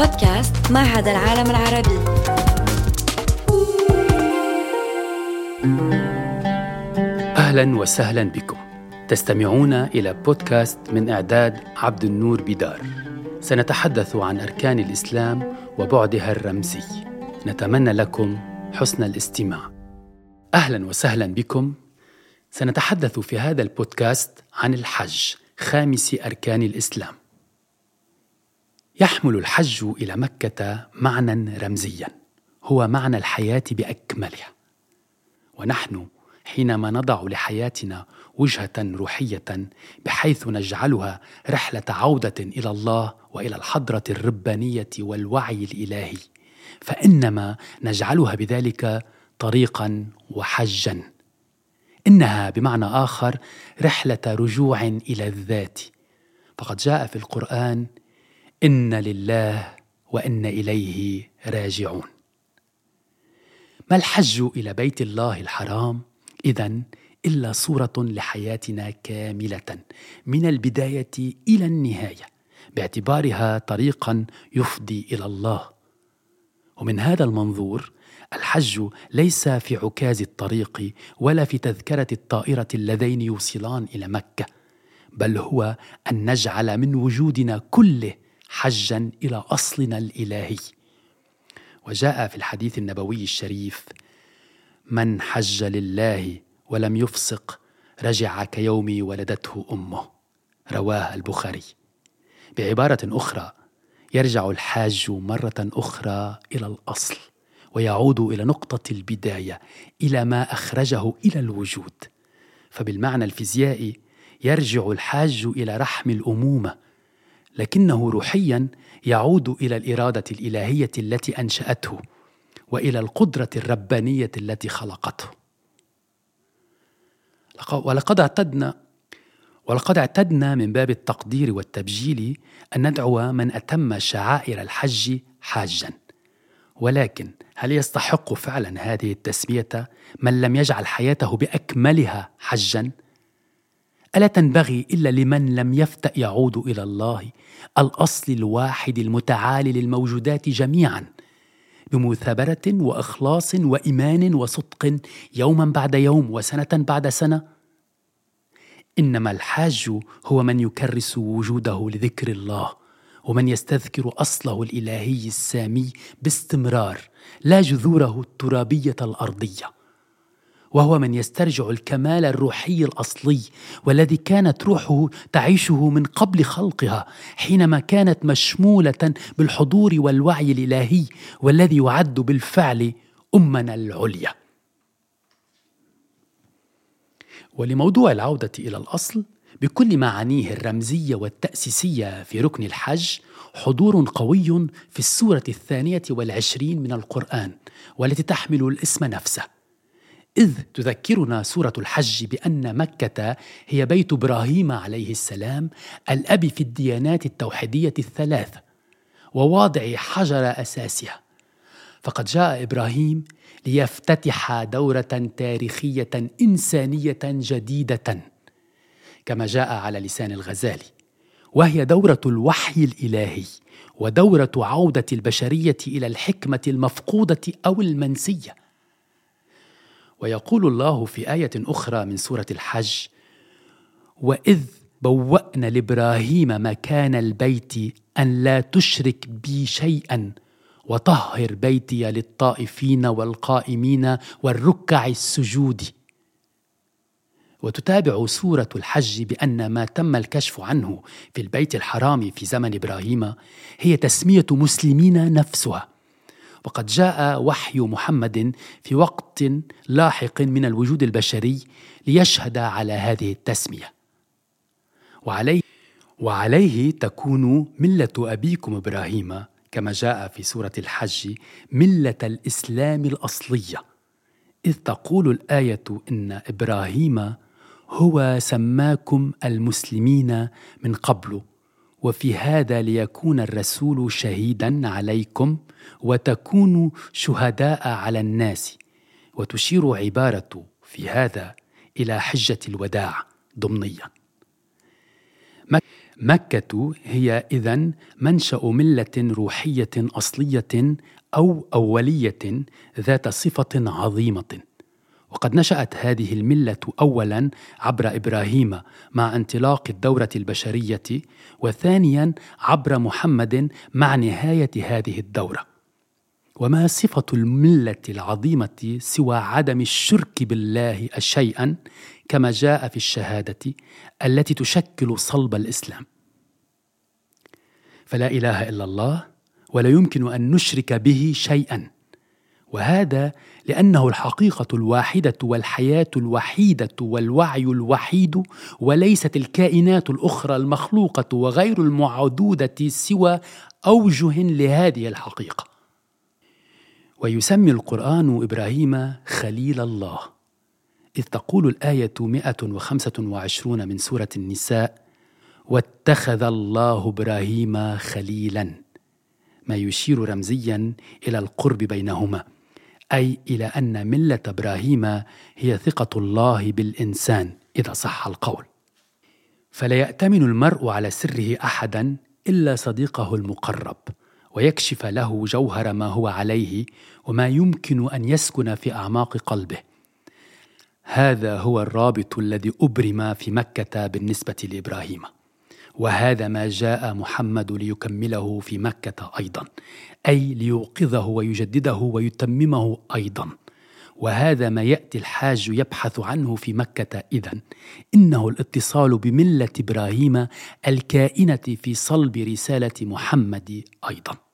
بودكاست معهد العالم العربي. أهلا وسهلا بكم. تستمعون إلى بودكاست من إعداد عبد النور بدار. سنتحدث عن أركان الإسلام وبعدها الرمزي. نتمنى لكم حسن الاستماع. أهلا وسهلا بكم. سنتحدث في هذا البودكاست عن الحج خامس أركان الإسلام. يحمل الحج إلى مكة معنى رمزيا هو معنى الحياة بأكملها. ونحن حينما نضع لحياتنا وجهة روحية بحيث نجعلها رحلة عودة إلى الله وإلى الحضرة الربانية والوعي الإلهي فإنما نجعلها بذلك طريقا وحجا. إنها بمعنى آخر رحلة رجوع إلى الذات. فقد جاء في القرآن إن لله وإن إليه راجعون. ما الحج إلى بيت الله الحرام؟ إذا إلا صورة لحياتنا كاملة من البداية إلى النهاية باعتبارها طريقا يفضي إلى الله. ومن هذا المنظور الحج ليس في عكاز الطريق ولا في تذكرة الطائرة اللذين يوصلان إلى مكة بل هو أن نجعل من وجودنا كله حجا إلى أصلنا الإلهي. وجاء في الحديث النبوي الشريف من حج لله ولم يفسق رجع كيوم ولدته أمه. رواه البخاري. بعبارة أخرى يرجع الحاج مرة أخرى إلى الأصل ويعود إلى نقطة البداية إلى ما أخرجه إلى الوجود. فبالمعنى الفيزيائي يرجع الحاج إلى رحم الأمومة لكنه روحيا يعود إلى الإرادة الإلهية التي أنشأته وإلى القدرة الربانية التي خلقته. ولقد اعتدنا ولقد اعتدنا من باب التقدير والتبجيل أن ندعو من أتم شعائر الحج حاجا. ولكن هل يستحق فعلا هذه التسمية من لم يجعل حياته بأكملها حجا؟ ألا تنبغي إلا لمن لم يفتأ يعود إلى الله؟ الأصل الواحد المتعالي للموجودات جميعا بمثابرة وإخلاص وإيمان وصدق يوما بعد يوم وسنة بعد سنة. إنما الحاج هو من يكرس وجوده لذكر الله ومن يستذكر أصله الإلهي السامي باستمرار لا جذوره الترابية الأرضية. وهو من يسترجع الكمال الروحي الأصلي والذي كانت روحه تعيشه من قبل خلقها حينما كانت مشمولة بالحضور والوعي الإلهي والذي يعد بالفعل أمنا العليا. ولموضوع العودة إلى الأصل بكل معانيه الرمزية والتأسيسية في ركن الحج حضور قوي في السورة الثانية والعشرين من القرآن والتي تحمل الاسم نفسه. إذ تذكرنا سورة الحج بأن مكة هي بيت إبراهيم عليه السلام الأب في الديانات التوحيدية الثلاث وواضع حجر أساسها. فقد جاء إبراهيم ليفتتح دورة تاريخية إنسانية جديدة كما جاء على لسان الغزالي وهي دورة الوحي الإلهي ودورة عودة البشرية إلى الحكمة المفقودة أو المنسية. ويقول الله في آية أخرى من سورة الحج وإذ بوأنا لإبراهيم مكان البيت أن لا تشرك بي شيئا وطهر بيتي للطائفين والقائمين والركع السجود. وتتابع سورة الحج بأن ما تم الكشف عنه في البيت الحرام في زمن إبراهيم هي تسمية مسلمين نفسها. وقد جاء وحي محمد في وقت لاحق من الوجود البشري ليشهد على هذه التسمية. وعليه وعليه تكون ملة أبيكم إبراهيم كما جاء في سورة الحج ملة الإسلام الأصلية. إذ تقول الآية إن إبراهيم هو سماكم المسلمين من قبل وفي هذا ليكون الرسول شهيدا عليكم وتكونوا شهداء على الناس. وتشير عبارة في هذا إلى حجة الوداع ضمنيا. مكة هي إذا منشأ ملة روحية أصلية أو أولية ذات صفة عظيمة. وقد نشأت هذه الملة أولا عبر إبراهيم مع انطلاق الدورة البشرية وثانيا عبر محمد مع نهاية هذه الدورة. وما صفة الملة العظيمة سوى عدم الشرك بالله شيئا كما جاء في الشهادة التي تشكل صلب الإسلام. فلا إله إلا الله ولا يمكن أن نشرك به شيئا. وهذا لأنه الحقيقة الواحدة والحياة الوحيدة والوعي الوحيد وليست الكائنات الأخرى المخلوقة وغير المعدودة سوى أوجه لهذه الحقيقة. ويسمي القرآن إبراهيم خليل الله. إذ تقول الآية 125 من سورة النساء واتخذ الله إبراهيم خليلا ما يشير رمزيا إلى القرب بينهما. أي إلى أن ملة إبراهيم هي ثقة الله بالإنسان إذا صح القول. فلا يأتمن المرء على سره احدا إلا صديقه المقرب ويكشف له جوهر ما هو عليه وما يمكن أن يسكن في أعماق قلبه. هذا هو الرابط الذي أبرم في مكة بالنسبة لإبراهيم. وهذا ما جاء محمد ليكمله في مكة أيضا أي ليوقظه ويجدده ويتممه أيضا. وهذا ما يأتي الحاج يبحث عنه في مكة اذا. إنه الاتصال بملة إبراهيم الكائنة في صلب رسالة محمد أيضا.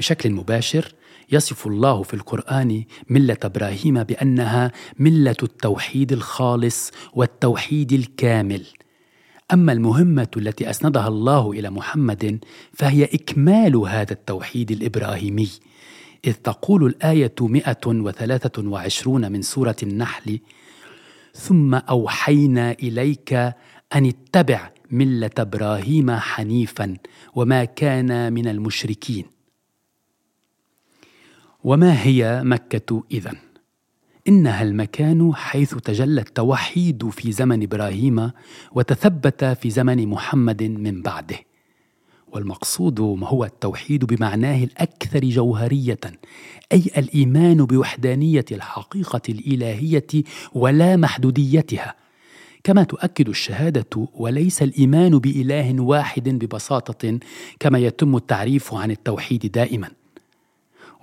بشكل مباشر يصف الله في القرآن ملة إبراهيم بأنها ملة التوحيد الخالص والتوحيد الكامل. أما المهمة التي أسندها الله إلى محمد فهي إكمال هذا التوحيد الإبراهيمي. إذ تقول الآية 123 من سورة النحل ثم أوحينا إليك أن اتبع ملة إبراهيم حنيفا وما كان من المشركين. وما هي مكة إذن؟ إنها المكان حيث تجلى التوحيد في زمن إبراهيم وتثبت في زمن محمد من بعده. والمقصود هو التوحيد بمعناه الأكثر جوهرية أي الإيمان بوحدانية الحقيقة الإلهية ولا محدوديتها. كما تؤكد الشهادة وليس الإيمان بإله واحد ببساطة كما يتم التعريف عن التوحيد دائما.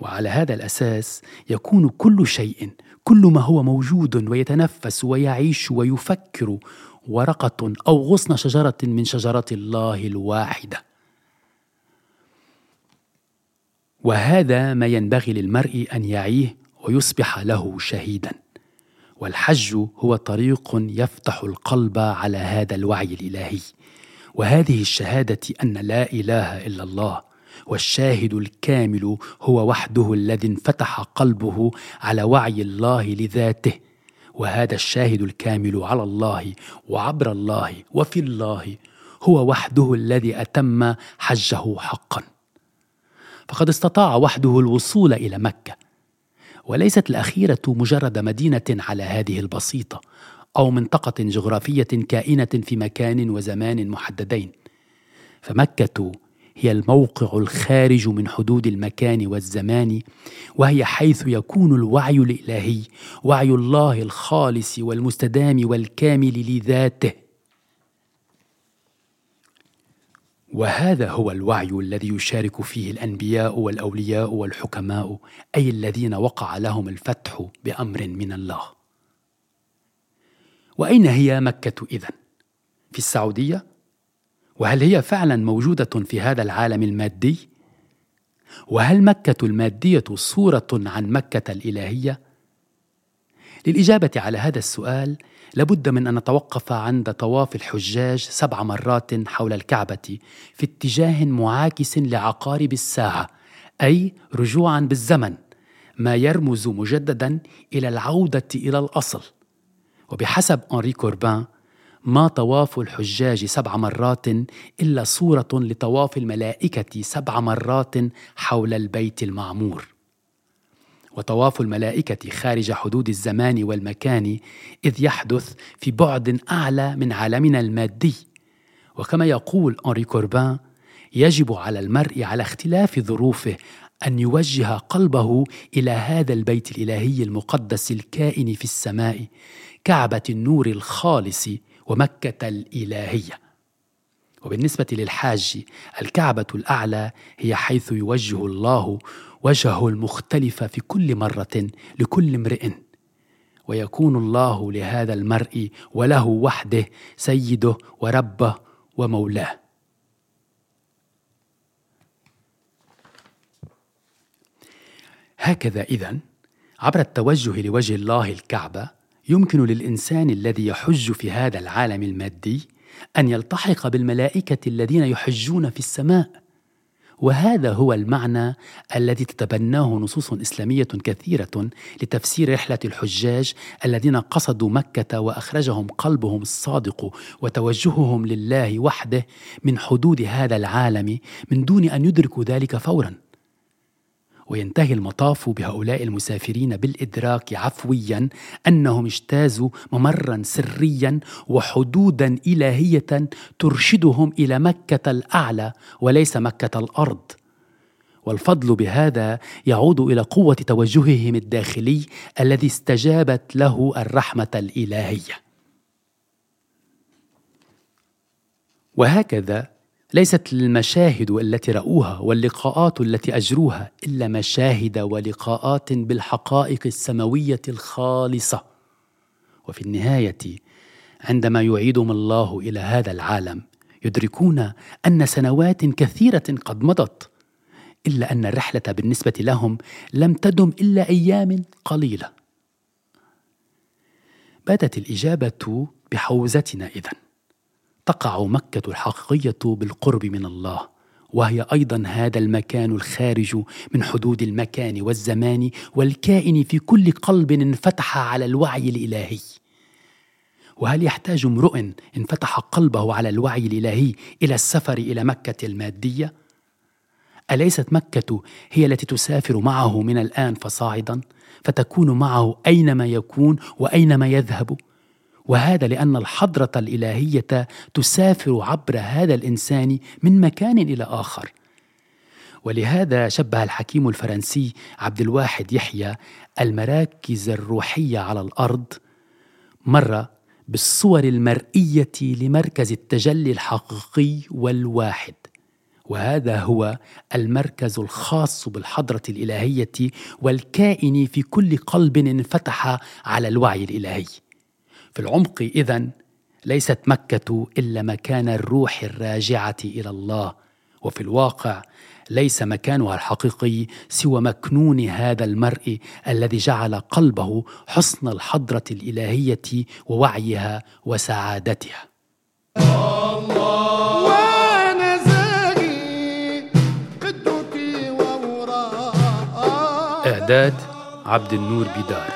وعلى هذا الأساس يكون كل شيء كل ما هو موجود ويتنفس ويعيش ويفكر ورقة أو غصن شجرة من شجرات الله الواحدة. وهذا ما ينبغي للمرء أن يعيه ويصبح له شهيدا. والحج هو طريق يفتح القلب على هذا الوعي الإلهي. وهذه الشهادة أن لا إله إلا الله والشاهد الكامل هو وحده الذي انفتح قلبه على وعي الله لذاته. وهذا الشاهد الكامل على الله وعبر الله وفي الله هو وحده الذي أتم حجه حقا. فقد استطاع وحده الوصول إلى مكة وليست الأخيرة مجرد مدينة على هذه البسيطة أو منطقة جغرافية كائنة في مكان وزمان محددين. فمكة هي الموقع الخارج من حدود المكان والزمان وهي حيث يكون الوعي الإلهي وعي الله الخالص والمستدام والكامل لذاته. وهذا هو الوعي الذي يشارك فيه الأنبياء والأولياء والحكماء أي الذين وقع لهم الفتح بأمر من الله. وأين هي مكة إذن؟ في السعودية؟ وهل هي فعلا موجودة في هذا العالم المادي وهل مكة المادية صورة عن مكة الإلهية؟ للإجابة على هذا السؤال لابد من أن نتوقف عند طواف الحجاج سبع مرات حول الكعبة في اتجاه معاكس لعقارب الساعة أي رجوعا بالزمن ما يرمز مجددا إلى العودة إلى الأصل وبحسب أنري كوربان ما طواف الحجاج سبع مرات إلا صورة لطواف الملائكة سبع مرات حول البيت المعمور. وطواف الملائكة خارج حدود الزمان والمكان إذ يحدث في بعد أعلى من عالمنا المادي. وكما يقول أنري كوربان يجب على المرء على اختلاف ظروفه أن يوجه قلبه إلى هذا البيت الإلهي المقدس الكائن في السماء كعبة النور الخالص ومكة الإلهية. وبالنسبة للحاج الكعبة الأعلى هي حيث يوجه الله وجهه المختلف في كل مرة لكل امرئ. ويكون الله لهذا المرء وله وحده سيده وربه ومولاه. هكذا إذن عبر التوجه لوجه الله الكعبة يمكن للإنسان الذي يحج في هذا العالم المادي أن يلتحق بالملائكة الذين يحجون في السماء. وهذا هو المعنى الذي تتبناه نصوص إسلامية كثيرة لتفسير رحلة الحجاج الذين قصدوا مكة وأخرجهم قلبهم الصادق وتوجههم لله وحده من حدود هذا العالم من دون أن يدركوا ذلك فورا. وينتهي المطاف بهؤلاء المسافرين بالإدراك عفويا أنهم اجتازوا ممرا سريا وحدودا إلهية ترشدهم إلى مكة الأعلى وليس مكة الأرض. والفضل بهذا يعود إلى قوة توجههم الداخلي الذي استجابت له الرحمة الإلهية. وهكذا ليست المشاهد التي رأوها واللقاءات التي أجروها إلا مشاهد ولقاءات بالحقائق السماوية الخالصة. وفي النهاية عندما يعيدهم الله إلى هذا العالم يدركون أن سنوات كثيرة قد مضت إلا أن الرحلة بالنسبة لهم لم تدم إلا أيام قليلة. باتت الإجابة بحوزتنا إذن. تقع مكة الحقيقية بالقرب من الله وهي أيضا هذا المكان الخارج من حدود المكان والزمان والكائن في كل قلب انفتح على الوعي الإلهي. وهل يحتاج امرؤ انفتح قلبه على الوعي الإلهي إلى السفر إلى مكة المادية؟ أليست مكة هي التي تسافر معه من الآن فصاعدا فتكون معه أينما يكون وأينما يذهب؟ وهذا لأن الحضرة الإلهية تسافر عبر هذا الإنسان من مكان إلى آخر. ولهذا شبه الحكيم الفرنسي عبد الواحد يحيى المراكز الروحية على الأرض مرة بالصور المرئية لمركز التجلي الحقيقي والواحد. وهذا هو المركز الخاص بالحضرة الإلهية والكائن في كل قلب انفتح على الوعي الإلهي. في العمق اذا ليست مكة إلا مكان الروح الراجعة إلى الله. وفي الواقع ليس مكانها الحقيقي سوى مكنون هذا المرء الذي جعل قلبه حصن الحضرة الإلهية ووعيها وسعادتها. إعداد عبد النور بدار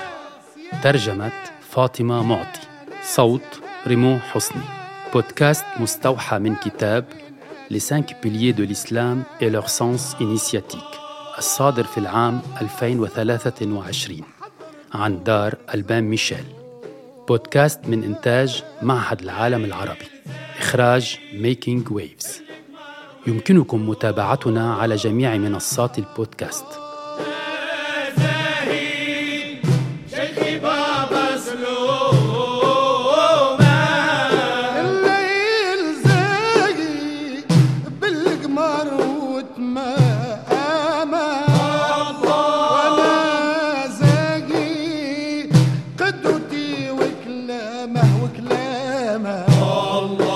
ترجمة فاطمة معطي. صوت ريمون حسني. بودكاست مستوحى من كتاب cinq piliers de l'islam et leur sens initiatique. الصادر في العام 2023 عن دار ألبان ميشيل. بودكاست من إنتاج معهد العالم العربي. إخراج Making Waves. يمكنكم متابعتنا على جميع منصات البودكاست. كلامه الله.